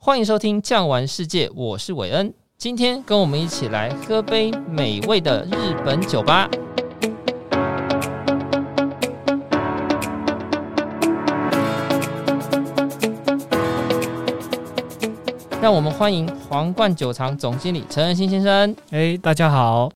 欢迎收听《酱玩世界》，我是韦恩。今天跟我们一起来喝杯美味的日本酒吧。让我们欢迎皇冠酒厂总经理陈仁兴先生。哎，大家好。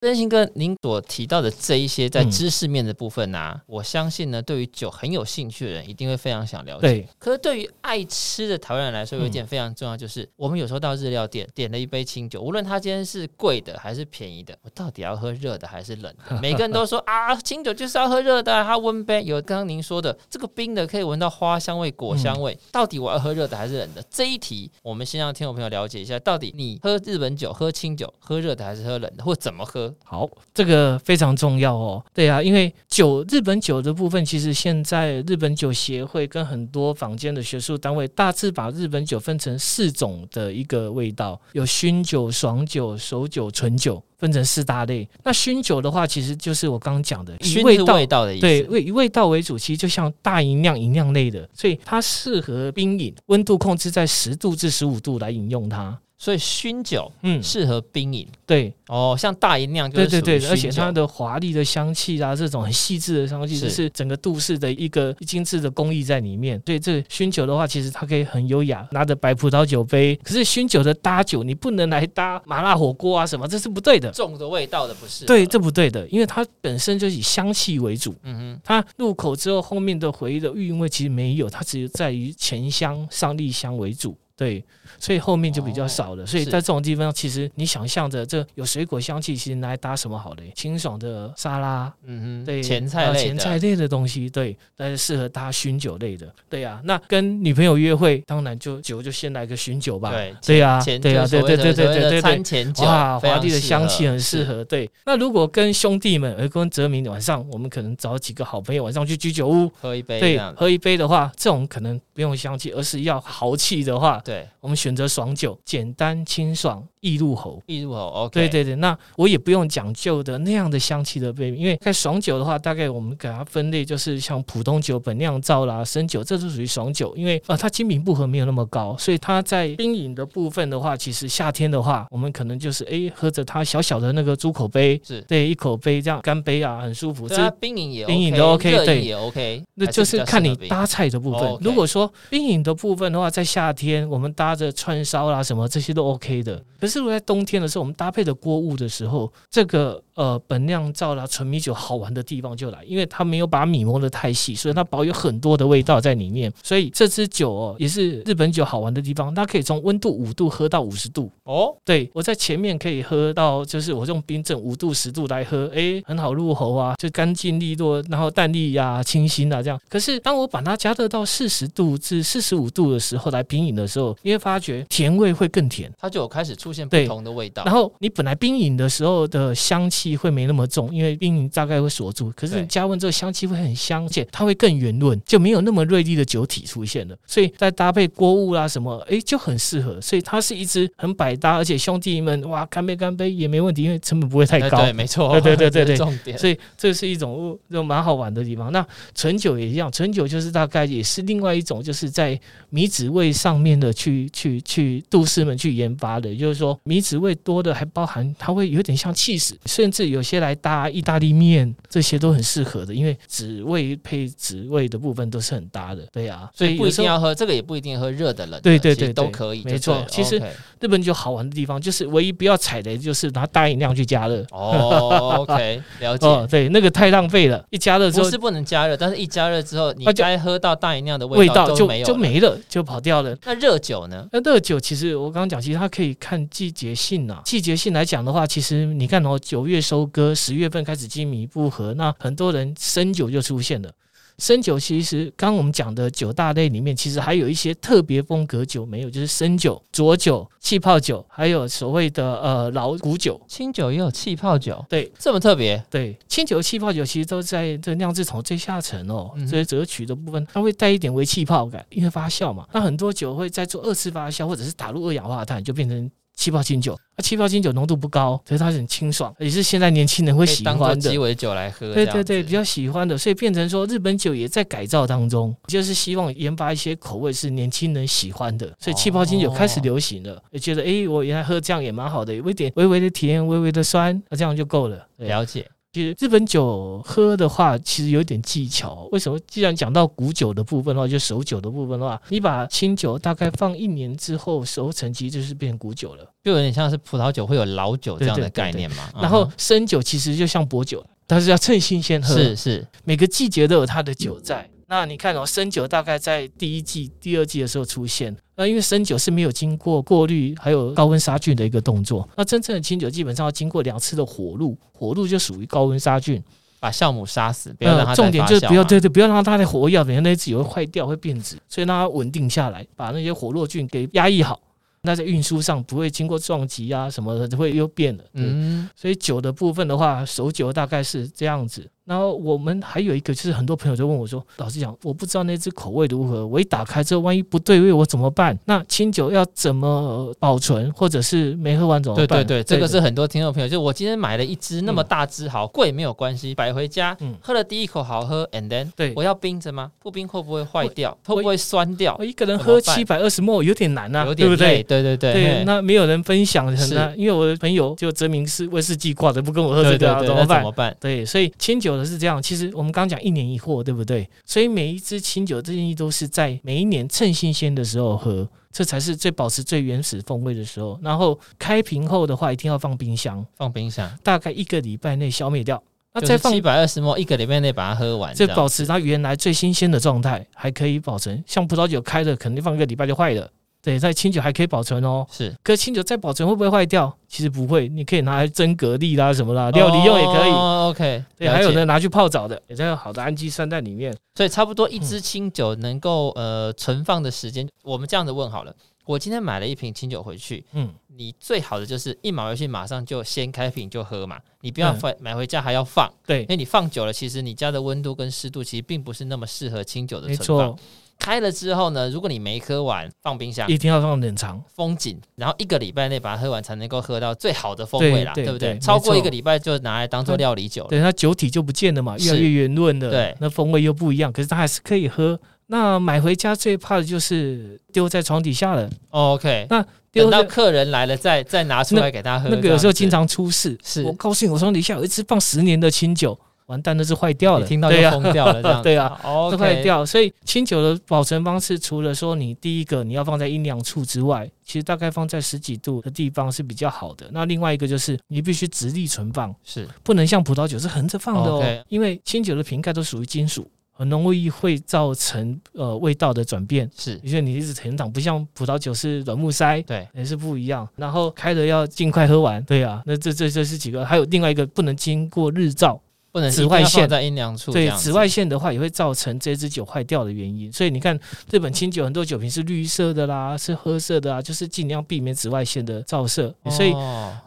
仁兴哥，您所提到的这一些在知识面的部分呢、啊嗯，我相信呢，对于酒很有兴趣的人，一定会非常想了解。对，可是对于爱吃的台湾人来说，有一点非常重要，就是、嗯、我们有时候到日料店点了一杯清酒，无论它今天是贵的还是便宜的，我到底要喝热的还是冷的？每个人都说啊，清酒就是要喝热的，它温杯。有刚刚您说的这个冰的可以闻到花香味、果香味，嗯、到底我要喝热的还是冷的？这一题，我们先让听众朋友了解一下，到底你喝日本酒、喝清酒、喝热的还是喝冷的，或怎么喝？好，这个非常重要哦。对啊，因为酒，日本酒的部分，其实现在日本酒协会跟很多坊间的学术单位大致把日本酒分成四种的一个味道，有熏酒、爽酒、熟酒、纯酒，分成四大类。那熏酒的话，其实就是我刚刚讲的，以味道，味道的意思，对，味以味道为主，其实就像大吟酿、吟酿类的，所以它适合冰饮，温度控制在十度至十五度来饮用它。所以熏酒，嗯，适合冰饮。对，哦，像大吟酿就是对对对，而且它的华丽的香气啊，这种很细致的香气，就是整个杜氏的一个精致的工艺在里面。所以这熏酒的话，其实它可以很优雅，拿着白葡萄酒杯。可是熏酒的搭酒，你不能来搭麻辣火锅啊什么，这是不对的。重的味道的不是。对，这不对的，因为它本身就以香气为主。嗯哼，它入口之后，后面的回忆的韵味其实没有，它只有在于前香、上栗香为主。对，所以后面就比较少了。哦、所以在这种地方，其实你想象着这有水果香气，其实拿来搭什么好嘞？清爽的沙拉，嗯哼，对，前菜前菜类的东西，对，但是适合搭熏酒类的，对呀、啊。那跟女朋友约会，当然就酒就先来个熏酒吧，对，对呀、啊，对呀、啊，对对对对对对对，前酒哇，华丽的香气很适合。对，那如果跟兄弟们，而跟泽明晚上，我们可能找几个好朋友晚上去居酒屋喝一杯，对，喝一杯的话，这种可能不用香气，而是要豪气的话。对，我们选择爽酒，简单清爽。易入喉，易入喉，OK。对对对，那我也不用讲究的那样的香气的杯，因为在爽酒的话，大概我们给它分类就是像普通酒、本酿造啦、生酒，这是属于爽酒。因为啊、呃，它精品不合没有那么高，所以它在冰饮的部分的话，其实夏天的话，我们可能就是哎喝着它小小的那个猪口杯，是对一口杯这样干杯啊，很舒服。这冰饮也 OK, 冰饮都 OK，对也 OK，那就是看你搭菜的部分。哦 okay、如果说冰饮的部分的话，在夏天我们搭着串烧啦什么这些都 OK 的，可是如果在冬天的。时候我们搭配的锅物的时候，这个呃本酿造啦纯米酒好玩的地方就来，因为它没有把米磨得太细，所以它保有很多的味道在里面。所以这支酒哦，也是日本酒好玩的地方，它可以从温度五度喝到五十度哦。对，我在前面可以喝到，就是我用冰镇五度十度来喝，哎，很好入喉啊，就干净利落，然后淡丽呀、啊、清新啊这样。可是当我把它加热到四十度至四十五度的时候来冰饮的时候，你会发觉甜味会更甜，它就有开始出现不同的味道。然后你本来冰饮的时候的香气会没那么重，因为冰饮大概会锁住。可是你加温之后，香气会很香，而且它会更圆润，就没有那么锐利的酒体出现了。所以再搭配锅物啦什么，哎，就很适合。所以它是一支很百搭，而且兄弟们哇，干杯干杯也没问题，因为成本不会太高。对，没错，对对对对对，重点。所以这是一种就蛮好玩的地方。那纯酒也一样，纯酒就是大概也是另外一种，就是在米脂味上面的去去去，杜氏们去研发的，也就是说米脂味多的还。包含它会有点像气死，甚至有些来搭意大利面，这些都很适合的，因为脂味配脂味的部分都是很搭的，对啊，所以不一定要喝这个，也不一定喝热的冷的，对对对，对，都可以，没错。其实日本酒好玩的地方，就是唯一不要踩雷，就是拿大饮料去加热。哦，OK，了解。哦，对，那个太浪费了，一加热之后不是不能加热，但是一加热之后，你该喝到大饮料的味道就没有，就没了，就跑掉了。那热酒呢？那热酒其实我刚刚讲，其实它可以看季节性啊，季节性来讲的话，其实你看哦，九月收割，十月份开始精米不合，那很多人生酒就出现了。生酒其实刚刚我们讲的九大类里面，其实还有一些特别风格酒没有，就是生酒、浊酒、气泡酒，还有所谓的呃老古酒。清酒也有气泡酒，对，这么特别。对，清酒、气泡酒其实都在这酿制桶最下层哦，所以折取的部分，它会带一点微气泡感，因为发酵嘛。那很多酒会在做二次发酵，或者是打入二氧化碳，就变成。气泡清酒。那、啊、气泡清酒浓度不高，所以它很清爽，也是现在年轻人会喜欢的鸡尾酒来喝。对对对，比较喜欢的，所以变成说日本酒也在改造当中，就是希望研发一些口味是年轻人喜欢的，所以气泡清酒开始流行了，也觉得哎，我原来喝这样也蛮好的，有一点微微的甜，微微的酸，那这样就够了。了解。其实日本酒喝的话，其实有点技巧。为什么？既然讲到古酒的部分的话，就熟酒的部分的话，你把清酒大概放一年之后熟成，其实就是变古酒了，就有点像是葡萄酒会有老酒这样的概念嘛。对对对对。然后生酒其实就像薄酒，但是要趁新鲜喝。是是，每个季节都有它的酒在。那你看哦，生酒大概在第一季、第二季的时候出现。那因为生酒是没有经过过滤，还有高温杀菌的一个动作。那真正的清酒基本上要经过两次的火炉，火炉就属于高温杀菌，把酵母杀死，不要让它、呃、重点就是不要对对，不要让它的活药，等下那些酒会坏掉，会变质，所以让它稳定下来，把那些活络菌给压抑好。那在运输上不会经过撞击啊什么的，会又变了。嗯，所以酒的部分的话，熟酒大概是这样子。然后我们还有一个，就是很多朋友就问我说：“老实讲，我不知道那只口味如何，我一打开之后，万一不对味，我怎么办？那清酒要怎么保存，或者是没喝完怎么办？”对对对，这个是很多听众朋友，就我今天买了一支那么大支，好贵没有关系，摆回家，喝了第一口好喝，and then，对，我要冰着吗？不冰会不会坏掉？会不会酸掉？我一个人喝七百二十 ml 有点难啊，有点累，对对对对，对，那没有人分享很难，因为我的朋友就证明是威士忌挂的，不跟我喝这个，怎么办？怎么办？对，所以清酒的是这样，其实。我们刚刚讲一年一货，对不对？所以每一支清酒建议都是在每一年趁新鲜的时候喝，这才是最保持最原始风味的时候。然后开瓶后的话，一定要放冰箱，放冰箱，大概一个礼拜内消灭掉。那再放七百二十一个礼拜内把它喝完，就保持它原来最新鲜的状态，还可以保存。像葡萄酒开的，肯定放一个礼拜就坏了。对，在清酒还可以保存哦。是，可是清酒再保存会不会坏掉？其实不会，你可以拿来蒸蛤蜊啦什么啦，料理用也可以。哦，OK。对，还有呢，拿去泡澡的，也在有好的氨基酸在里面。所以差不多一支清酒能够呃存放的时间，嗯，我们这样子问好了。我今天买了一瓶清酒回去，嗯，你最好的就是一买回去马上就先开瓶就喝嘛，你不要买买回家还要放，对，因为你放久了，其实你家的温度跟湿度其实并不是那么适合清酒的存放。开了之后呢，如果你没喝完，放冰箱，一定要放冷藏，封紧，然后一个礼拜内把它喝完，才能够喝到最好的风味啦，对不对？超过一个礼拜就拿来当做料理酒了，对，它酒体就不见了嘛，越来越圆润的，对，那风味又不一样，可是它还是可以喝。那买回家最怕的就是丢在床底下了。哦、OK，那等到客人来了再再拿出来给他喝，那个有时候经常出事。是我告诉你，我床底下有一支放十年的清酒。完蛋，那是坏掉了，听到就疯掉了，这样 对啊，都坏掉。所以清酒的保存方式，除了说你第一个你要放在阴凉处之外，其实大概放在十几度的地方是比较好的。那另外一个就是你必须直立存放，是不能像葡萄酒是横着放的哦，因为清酒的瓶盖都属于金属，很容易会造成呃味道的转变。是，因为你一直成长，不像葡萄酒是软木塞，对，也是不一样。然后开的要尽快喝完，对啊，那这这这是几个，还有另外一个不能经过日照。不能紫外线在阴凉处，对紫外线的话也会造成这支酒坏掉的原因。所以你看，日本清酒很多酒瓶是绿色的啦，是褐色的啊，就是尽量避免紫外线的照射。所以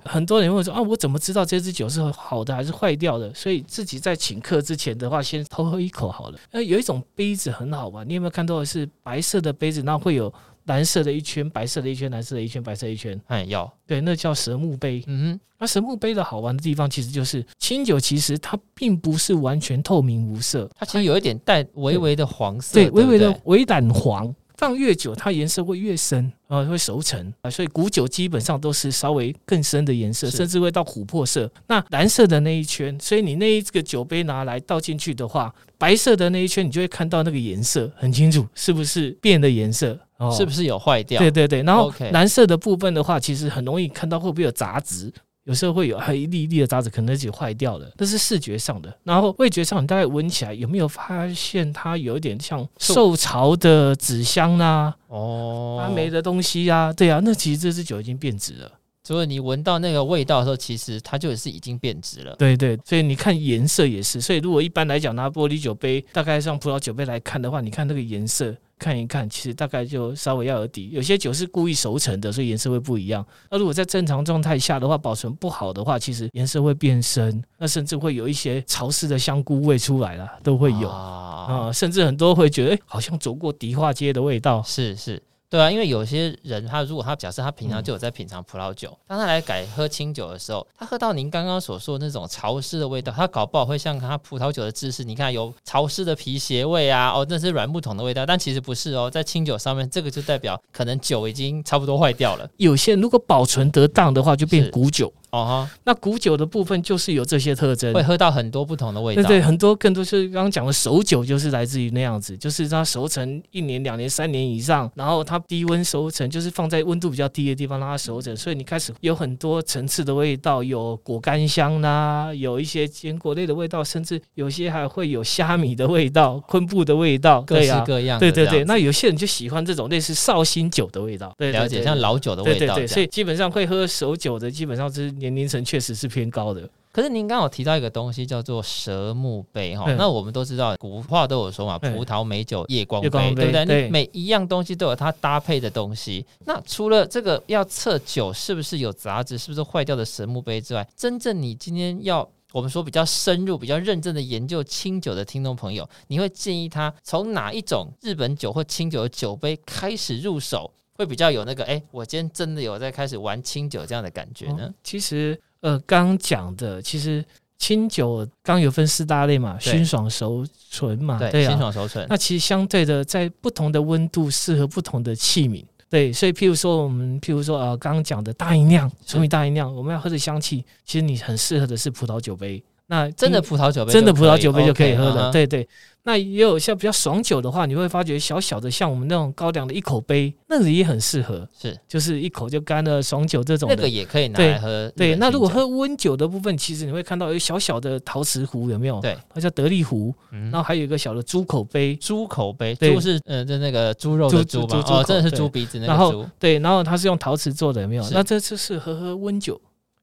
很多人会说啊，我怎么知道这支酒是好的还是坏掉的？所以自己在请客之前的话，先偷喝一口好了。那有一种杯子很好玩，你有没有看到的是白色的杯子，那会有。蓝色的一圈，白色的一圈，蓝色的一圈，白色的一圈。哎，要对，那叫蛇墓碑。嗯哼，那蛇墓碑的好玩的地方，其实就是清酒，其实它并不是完全透明无色，它其实有一点带微微的黄色，对，微微的微染黄。放越久，它颜色会越深，啊，会熟成啊。所以古酒基本上都是稍微更深的颜色，甚至会到琥珀色。那蓝色的那一圈，所以你那一个酒杯拿来倒进去的话，白色的那一圈，你就会看到那个颜色很清楚，是不是变的颜色？哦，是不是有坏掉？对对对。然后蓝色的部分的话，其实很容易看到会不会有杂质。有时候会有还一粒一粒的渣子，可能自己坏掉了，这是视觉上的。然后味觉上，你大概闻起来有没有发现它有一点像受潮的纸箱啊？哦，发霉的东西啊？对啊，那其实这支酒已经变质了。所以你闻到那个味道的时候，其实它就是已经变质了。对对，所以你看颜色也是。所以如果一般来讲拿玻璃酒杯，大概像葡萄酒杯来看的话，你看那个颜色。看一看，其实大概就稍微要有底。有些酒是故意熟成的，所以颜色会不一样。那如果在正常状态下的话，保存不好的话，其实颜色会变深，那甚至会有一些潮湿的香菇味出来了，都会有啊、呃。甚至很多会觉得，哎，好像走过迪化街的味道。是是。对啊，因为有些人他如果他假设他平常就有在品尝葡萄酒，嗯、当他来改喝清酒的时候，他喝到您刚刚所说的那种潮湿的味道，他搞不好会像他葡萄酒的知识，你看有潮湿的皮鞋味啊，哦，那是软木桶的味道，但其实不是哦，在清酒上面，这个就代表可能酒已经差不多坏掉了。有些如果保存得当的话，就变古酒。哦哈，那古酒的部分就是有这些特征，会喝到很多不同的味道。对对，很多更多是刚刚讲的熟酒，就是来自于那样子，就是它熟成一年、两年、三年以上，然后它低温熟成，就是放在温度比较低的地方让它熟成，所以你开始有很多层次的味道，有果干香啦，有一些坚果类的味道，甚至有些还会有虾米的味道、昆布的味道，各式各样。对对对，那有些人就喜欢这种类似绍兴酒的味道，对，了解像老酒的味道。对对对，所以基本上会喝熟酒的，基本上是年龄层确实是偏高的，可是您刚刚有提到一个东西叫做蛇木杯哈，那我们都知道古话都有说嘛，葡萄美酒夜光杯，对不对？你每一样东西都有它搭配的东西。那除了这个要测酒是不是有杂质，是不是坏掉的蛇木杯之外，真正你今天要我们说比较深入、比较认真的研究清酒的听众朋友，你会建议他从哪一种日本酒或清酒的酒杯开始入手，会比较有那个哎，我今天真的有在开始玩清酒这样的感觉呢？哦、其实。呃，刚讲的其实清酒刚有分四大类嘛，对熏爽熟醇嘛，对，对啊、清爽熟醇。那其实相对的，在不同的温度适合不同的器皿，对，所以譬如说我们譬如说呃，刚刚讲的大吟酿，纯米大音量，我们要喝的香气，其实你很适合的是葡萄酒杯。那真的葡萄酒杯，真的葡萄酒杯就可以喝的，okay, 对对。uh. 那也有像比较爽酒的话，你会发觉小小的像我们那种高粱的一口杯，那个也很适合，是就是一口就干了爽酒这种的，那个也可以拿来喝。对，那如果喝温酒的部分，其实你会看到有小小的陶瓷壶，有没有？对，它叫得力壶，然后还有一个小的猪口杯，猪口杯，猪是呃，就那个猪肉的猪吧，哦，真的是猪鼻子那个猪。然后对，然后它是用陶瓷做的，有没有？那这次是喝喝温酒。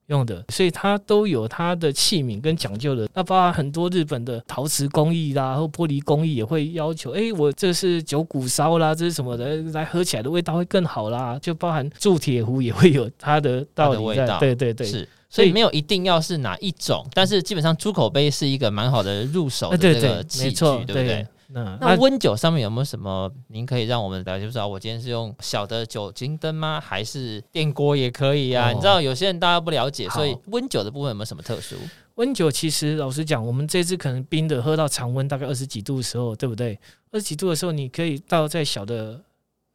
用的，所以它都有它的器皿跟讲究的。那包含很多日本的陶瓷工艺啦，或玻璃工艺也会要求，哎，我这是九谷烧啦，这是什么的，来喝起来的味道会更好啦。就包含铸铁壶也会有它的道理在，味道。对对对，是。所以没有一定要是哪一种，但是基本上猪口杯是一个蛮好的入手的这个器具，对不对？那那温酒上面有没有什么？您可以让我们了解，不知道我今天是用小的酒精灯吗？还是电锅也可以啊？哦、你知道有些人大家不了解，所以温酒的部分有没有什么特殊？温酒其实老实讲，我们这次可能冰的喝到常温大概二十几度的时候，对不对？二十几度的时候，你可以倒在小的。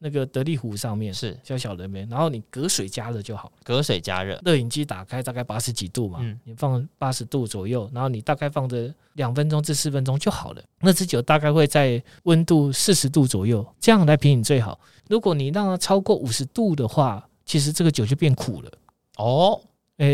那个得力壶上面是小小的面，然后你隔水加热就好。隔水加热，热饮机打开大概八十几度嘛，嗯、你放八十度左右，然后你大概放着两分钟至四分钟就好了。那支酒大概会在温度四十度左右，这样来品饮最好。如果你让它超过五十度的话，其实这个酒就变苦了。哦。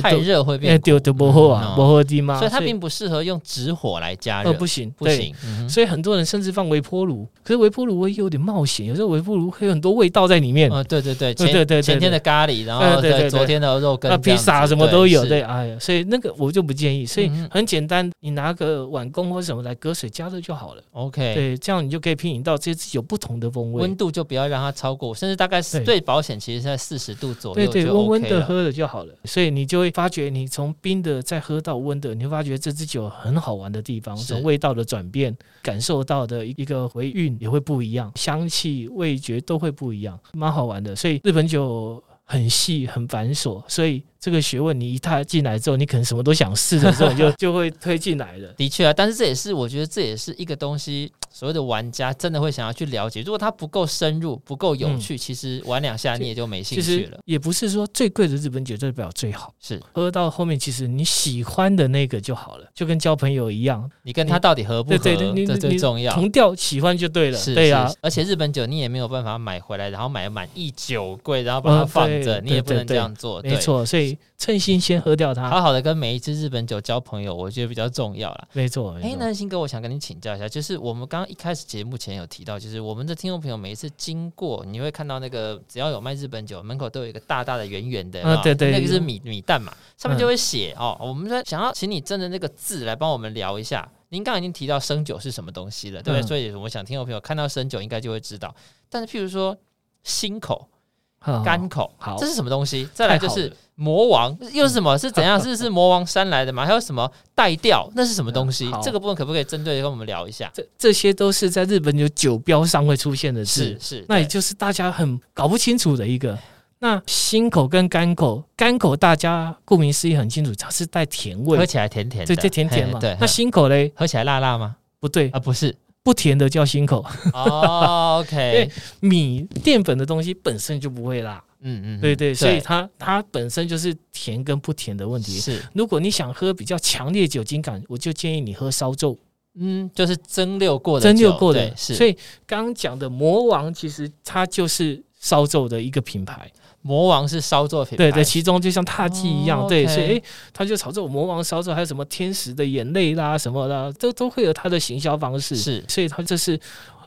太热会变，丢都不喝啊，不喝的嘛？所以它并不适合用直火来加热，不行，不行。所以很多人甚至放微波炉，可是微波炉会有点冒险，有时候微波炉会有很多味道在里面。啊，对对对，对对对，前天的咖喱，然后对昨天的肉羹，披萨什么都有。对，哎呀，所以那个我就不建议。所以很简单，你拿个碗公或什么来隔水加热就好了。OK，对，这样你就可以品饮到这些有不同的风味。温度就不要让它超过，甚至大概最保险，其实在四十度左右。对对，温温的喝了就好了。所以你就会发觉你。从冰的再喝到温的，你会发觉这支酒很好玩的地方，从味道的转变，感受到的一个回韵也会不一样，香气、味觉都会不一样，蛮好玩的。所以日本酒很细、很繁琐，所以。这个学问，你一踏进来之后，你可能什么都想试的时候，你就 就会推进来了。的确啊，但是这也是我觉得这也是一个东西，所谓的玩家真的会想要去了解。如果它不够深入、不够有趣，嗯、其实玩两下你也就没兴趣了。也不是说最贵的日本酒就代表最好，是喝到后面，其实你喜欢的那个就好了，就跟交朋友一样，你跟他到底合不合，对对对，这最重要。同调喜欢就对了，是对、啊。而且日本酒你也没有办法买回来，然后买满一酒柜，然后把它放着，哦、你也不能这样做。没错，所以趁新鲜。先喝掉它，好好的跟每一支日本酒交朋友，我觉得比较重要啦。没错，哎，南星哥，我想跟你请教一下，就是我们刚刚一开始节目前有提到，就是我们的听众朋友每一次经过，你会看到那个只要有卖日本酒，门口都有一个大大的圆圆的，啊，对对，那个是米米蛋嘛，上面就会写哦。我们说想要请你真的那个字来帮我们聊一下。您刚刚已经提到生酒是什么东西了，对不对？所以我想听众朋友看到生酒应该就会知道。但是譬如说新口。甘口，好，这是什么东西？再来就是魔王，又是什么？是怎样？是是魔王山来的吗？还有什么带调？那是什么东西？这个部分可不可以针对跟我们聊一下？这这些都是在日本有酒标上会出现的字，是是，那也就是大家很搞不清楚的一个。那辛口跟干口，干口大家顾名思义很清楚，它是带甜味，喝起来甜甜的，对，甜甜嘛。对，那辛口嘞，喝起来辣辣吗？不对啊，不是。不甜的叫辛口。哦，OK，因为米淀粉的东西本身就不会辣，嗯嗯，对对，所以它它本身就是甜跟不甜的问题。是，如果你想喝比较强烈酒精感，我就建议你喝烧酎，嗯，就是蒸馏过的，蒸馏过的。是，所以刚刚讲的魔王其实它就是烧酎的一个品牌。魔王是烧作品牌，对对，其中就像踏迹一样，哦、对所以诶，他就炒这种魔王烧作，还有什么天使的眼泪啦什么的，都都会有他的行销方式，是，所以他这是。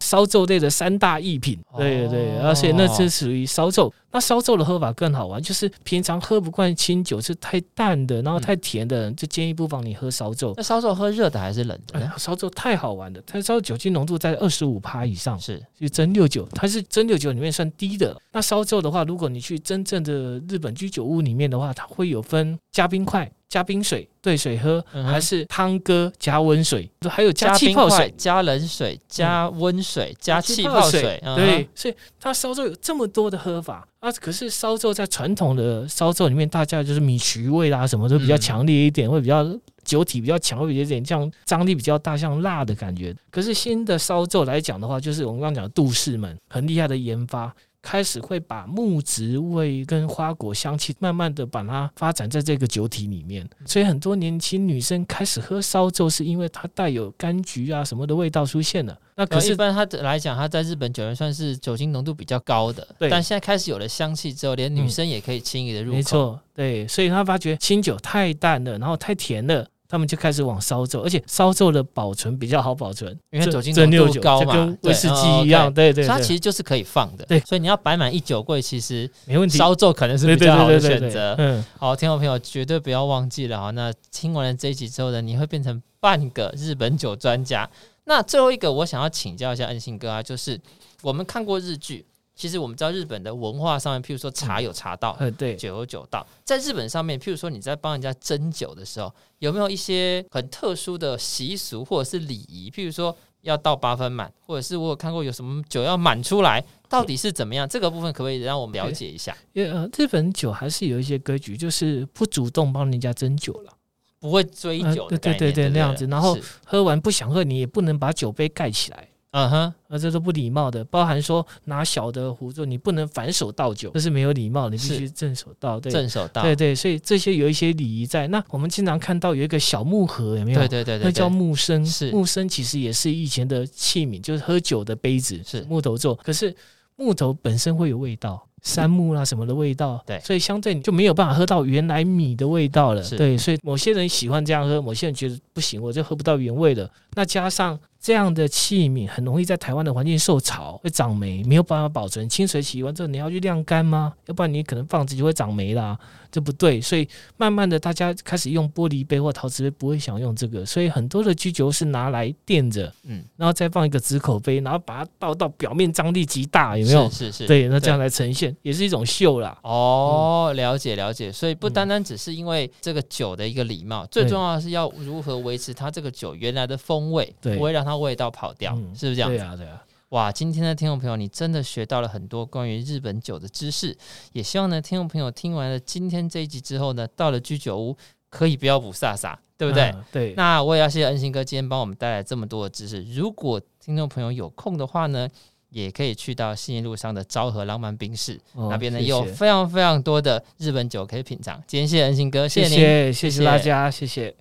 烧酎类的三大异品，对对，而且那是属于烧酎。那烧酎的喝法更好玩，就是平常喝不惯清酒，是太淡的，然后太甜的，就建议不妨你喝烧酎。那烧酎喝热的还是冷的？烧酎太好玩了，它烧酒精浓度在二十五趴以上，是就蒸馏酒，它是蒸馏酒里面算低的。那烧酎的话，如果你去真正的日本居酒屋里面的话，它会有分加冰块。加冰水兑水喝，还是汤哥加温水，还有加气泡水、加冷水、加温水、加气泡水。对，所以它烧酎有这么多的喝法啊。可是烧酎在传统的烧酎里面，大家就是米曲味啦，什么都比较强烈一点，会比较酒体比较强，会有点像张力比较大，像辣的感觉。可是新的烧酎来讲的话，就是我们刚刚讲的杜氏们很厉害的研发。开始会把木质味跟花果香气慢慢的把它发展在这个酒体里面，所以很多年轻女生开始喝烧酒，是因为它带有柑橘啊什么的味道出现了。那可是一般它来讲，它在日本酒里算是酒精浓度比较高的，对。但现在开始有了香气之后，连女生也可以轻易的入口。没错，对。所以他发觉清酒太淡了，然后太甜了。他们就开始往烧酎，而且烧酎的保存比较好保存，因为酒精浓度高嘛，跟威士忌一样，对对，它其实就是可以放的。对，所以你要摆满一酒柜，其实没问题。烧酎可能是比较好的选择。嗯，好，听众朋友绝对不要忘记了哈。那听完了这一集之后呢，你会变成半个日本酒专家。那最后一个，我想要请教一下恩信哥啊，就是我们看过日剧。其实我们知道日本的文化上面，譬如说茶有茶道，嗯，对，酒有酒道。在日本上面，譬如说你在帮人家斟酒的时候，有没有一些很特殊的习俗或者是礼仪？譬如说要倒八分满，或者是我有看过有什么酒要满出来，到底是怎么样？这个部分可不可以让我们了解一下？因为呃，日本酒还是有一些规矩，就是不主动帮人家斟酒了，不会追酒的，对对对对，那样子。然后喝完不想喝，你也不能把酒杯盖起来。嗯哼，那这都不礼貌的，包含说拿小的壶做，你不能反手倒酒，这是没有礼貌，你必须正手倒。对，正手倒。对对，所以这些有一些礼仪在。那我们经常看到有一个小木盒，有没有？对对对，那叫木生。是木生，其实也是以前的器皿，就是喝酒的杯子，是木头做。可是木头本身会有味道，杉木啦什么的味道，对，所以相对你就没有办法喝到原来米的味道了。对，所以某些人喜欢这样喝，某些人觉得不行，我就喝不到原味了。那加上。这样的器皿很容易在台湾的环境受潮，会长霉，没有办法保存。清水洗完之后，你要去晾干吗？要不然你可能放着就会长霉啦，这不对。所以慢慢的，大家开始用玻璃杯或陶瓷杯，不会想用这个。所以很多的居酒是拿来垫着，嗯，然后再放一个纸口杯，然后把它倒到表面张力极大，有没有？是是是，对，那这样来呈现也是一种秀啦。哦，了解了解。所以不单单只是因为这个酒的一个礼貌，最重要的是要如何维持它这个酒原来的风味，不会让它。味道跑掉，嗯、是不是这样？对啊，对啊。哇，今天的听众朋友，你真的学到了很多关于日本酒的知识。也希望呢，听众朋友听完了今天这一集之后呢，到了居酒屋可以不要补萨萨，对不对？嗯、对。那我也要谢谢恩信哥今天帮我们带来这么多的知识。如果听众朋友有空的话呢，也可以去到信义路上的昭和浪漫冰室、哦、那边呢，有非常非常多的日本酒可以品尝。今天谢谢恩信哥，谢谢您，谢谢，谢谢大家，谢谢。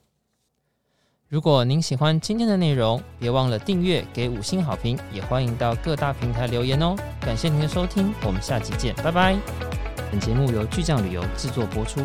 如果您喜欢今天的内容，别忘了订阅、给五星好评，也欢迎到各大平台留言哦。感谢您的收听，我们下期见，拜拜。本节目由巨匠旅游制作播出。